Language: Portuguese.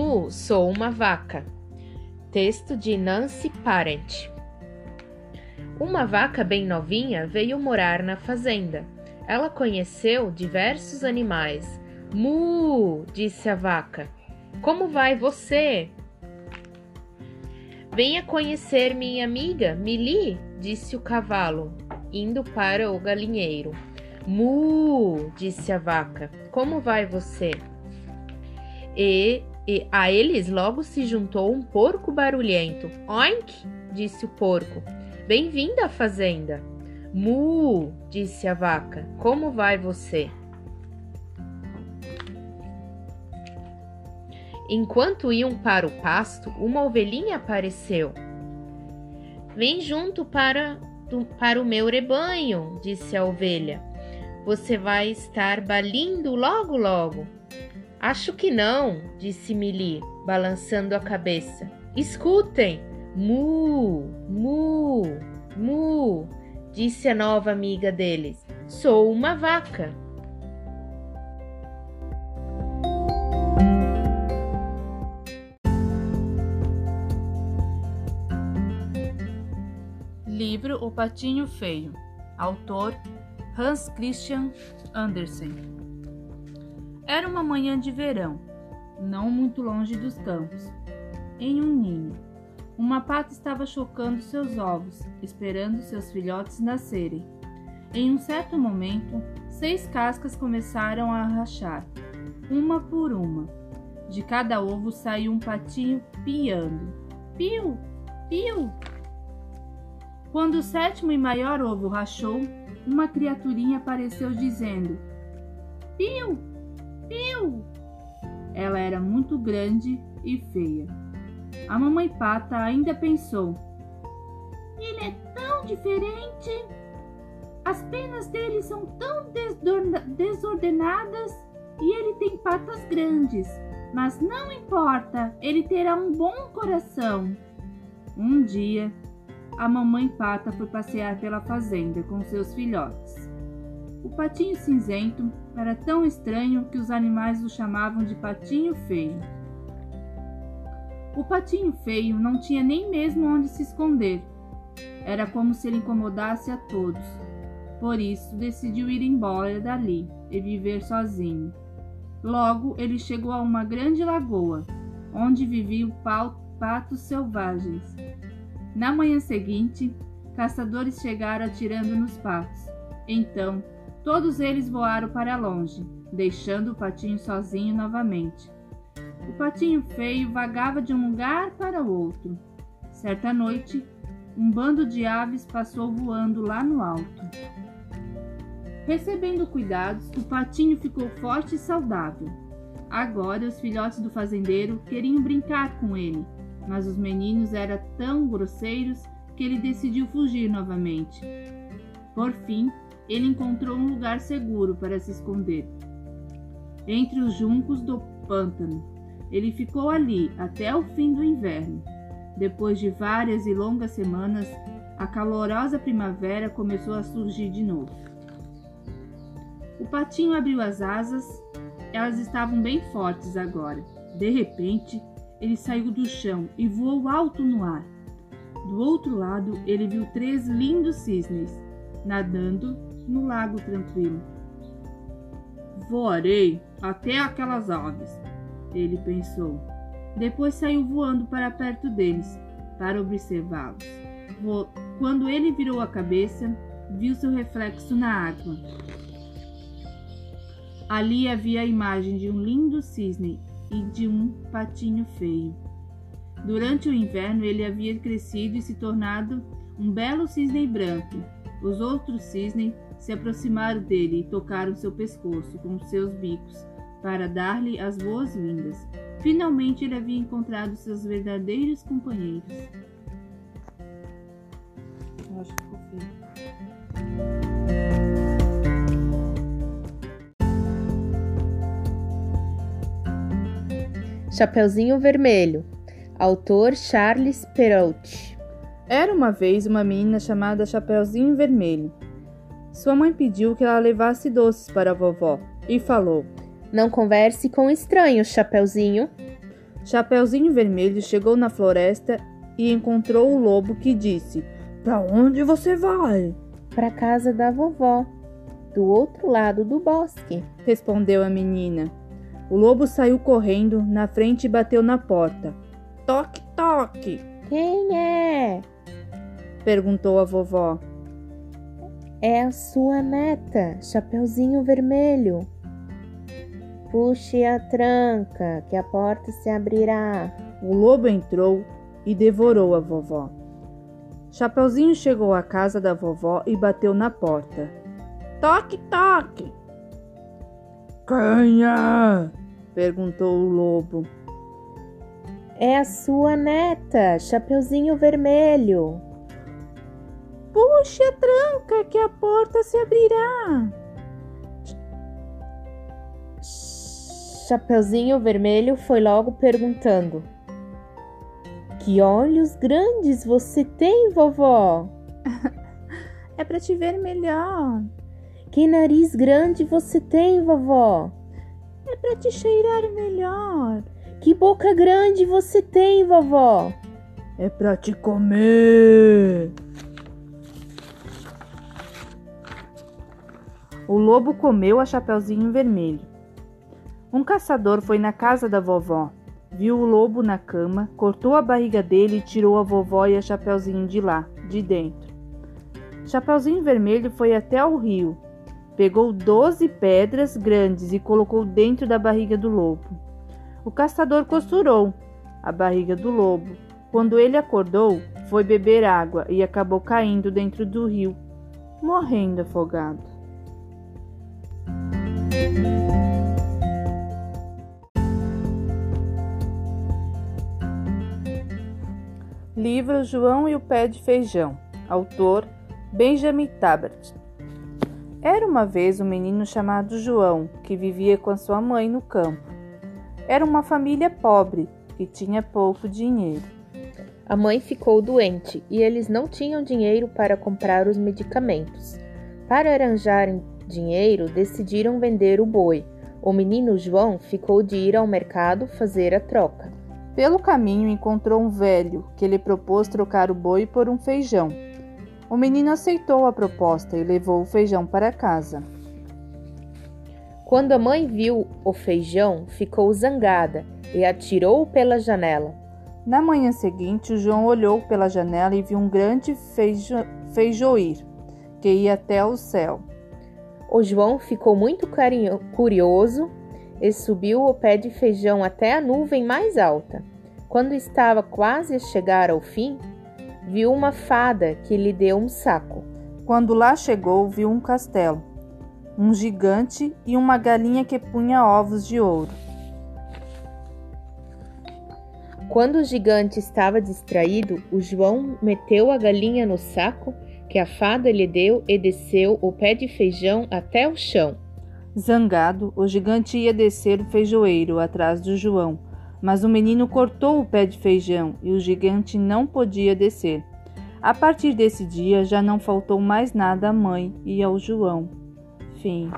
Mu, sou uma vaca. Texto de Nancy Parent. Uma vaca bem novinha veio morar na fazenda. Ela conheceu diversos animais. Mu, disse a vaca. Como vai você? Venha conhecer minha amiga Mili, disse o cavalo, indo para o galinheiro. Mu, disse a vaca. Como vai você? E, e a eles logo se juntou um porco barulhento. Oink, disse o porco. Bem-vinda à fazenda. Mu, disse a vaca. Como vai você? Enquanto iam para o pasto, uma ovelhinha apareceu. Vem junto para, para o meu rebanho, disse a ovelha. Você vai estar balindo logo logo. Acho que não, disse Mili, balançando a cabeça. Escutem! Mu, mu, mu, disse a nova amiga deles. Sou uma vaca. Livro O Patinho Feio. Autor Hans Christian Andersen. Era uma manhã de verão, não muito longe dos campos. Em um ninho, uma pata estava chocando seus ovos, esperando seus filhotes nascerem. Em um certo momento, seis cascas começaram a rachar, uma por uma. De cada ovo saiu um patinho piando. Piu, piu, quando o sétimo e maior ovo rachou, uma criaturinha apareceu dizendo: Piu! Ela era muito grande e feia. A mamãe pata ainda pensou: Ele é tão diferente! As penas dele são tão desordenadas e ele tem patas grandes. Mas não importa, ele terá um bom coração. Um dia, a mamãe pata foi passear pela fazenda com seus filhotes. O patinho cinzento era tão estranho que os animais o chamavam de patinho feio. O patinho feio não tinha nem mesmo onde se esconder. Era como se ele incomodasse a todos. Por isso, decidiu ir embora dali e viver sozinho. Logo, ele chegou a uma grande lagoa, onde viviam patos selvagens. Na manhã seguinte, caçadores chegaram atirando nos patos. Então, todos eles voaram para longe, deixando o patinho sozinho novamente. O patinho feio vagava de um lugar para o outro. Certa noite, um bando de aves passou voando lá no alto. Recebendo cuidados, o patinho ficou forte e saudável. Agora, os filhotes do fazendeiro queriam brincar com ele, mas os meninos eram tão grosseiros que ele decidiu fugir novamente. Por fim, ele encontrou um lugar seguro para se esconder. Entre os juncos do pântano, ele ficou ali até o fim do inverno. Depois de várias e longas semanas, a calorosa primavera começou a surgir de novo. O patinho abriu as asas, elas estavam bem fortes agora. De repente, ele saiu do chão e voou alto no ar. Do outro lado, ele viu três lindos cisnes nadando no lago tranquilo. Voarei até aquelas aves, ele pensou. Depois saiu voando para perto deles, para observá-los. Quando ele virou a cabeça, viu seu reflexo na água. Ali havia a imagem de um lindo cisne e de um patinho feio. Durante o inverno ele havia crescido e se tornado um belo cisne branco. Os outros cisnes se aproximaram dele e tocaram seu pescoço com seus bicos para dar-lhe as boas-vindas. Finalmente ele havia encontrado seus verdadeiros companheiros. Eu acho que ficou feio. Chapeuzinho Vermelho, autor Charles Perrault. Era uma vez uma menina chamada Chapeuzinho Vermelho. Sua mãe pediu que ela levasse doces para a vovó e falou: Não converse com estranhos, Chapeuzinho. Chapeuzinho Vermelho chegou na floresta e encontrou o lobo que disse: Para onde você vai? Para casa da vovó, do outro lado do bosque, respondeu a menina. O lobo saiu correndo na frente e bateu na porta. Toque, toque! Quem é? Perguntou a vovó. É a sua neta, Chapeuzinho Vermelho. Puxe a tranca, que a porta se abrirá. O lobo entrou e devorou a vovó. Chapeuzinho chegou à casa da vovó e bateu na porta. Toque, toque! Quem é? perguntou o lobo. É a sua neta, Chapeuzinho Vermelho. Puxe a tranca que a porta se abrirá. Chapeuzinho Vermelho foi logo perguntando: Que olhos grandes você tem, vovó? é para te ver melhor. Que nariz grande você tem, vovó? É para te cheirar melhor. Que boca grande você tem, vovó? É para te comer. O lobo comeu a Chapeuzinho Vermelho. Um caçador foi na casa da vovó, viu o lobo na cama, cortou a barriga dele e tirou a vovó e a Chapeuzinho de lá, de dentro. Chapeuzinho Vermelho foi até o rio, pegou doze pedras grandes e colocou dentro da barriga do lobo. O caçador costurou a barriga do lobo. Quando ele acordou, foi beber água e acabou caindo dentro do rio, morrendo afogado. Livro João e o Pé de Feijão. Autor Benjamin Tabert. Era uma vez um menino chamado João que vivia com a sua mãe no campo. Era uma família pobre e tinha pouco dinheiro. A mãe ficou doente e eles não tinham dinheiro para comprar os medicamentos. Para arranjarem dinheiro, decidiram vender o boi. O menino João ficou de ir ao mercado fazer a troca. Pelo caminho encontrou um velho que lhe propôs trocar o boi por um feijão. O menino aceitou a proposta e levou o feijão para casa. Quando a mãe viu o feijão, ficou zangada e atirou-o pela janela. Na manhã seguinte, o João olhou pela janela e viu um grande feijo... feijoir que ia até o céu. O João ficou muito curioso e subiu o pé de feijão até a nuvem mais alta. Quando estava quase a chegar ao fim, viu uma fada que lhe deu um saco. Quando lá chegou, viu um castelo, um gigante e uma galinha que punha ovos de ouro. Quando o gigante estava distraído, o João meteu a galinha no saco que a fada lhe deu e desceu o pé de feijão até o chão. Zangado, o gigante ia descer o feijoeiro atrás do João, mas o menino cortou o pé de feijão e o gigante não podia descer. A partir desse dia já não faltou mais nada à mãe e ao João. Fim.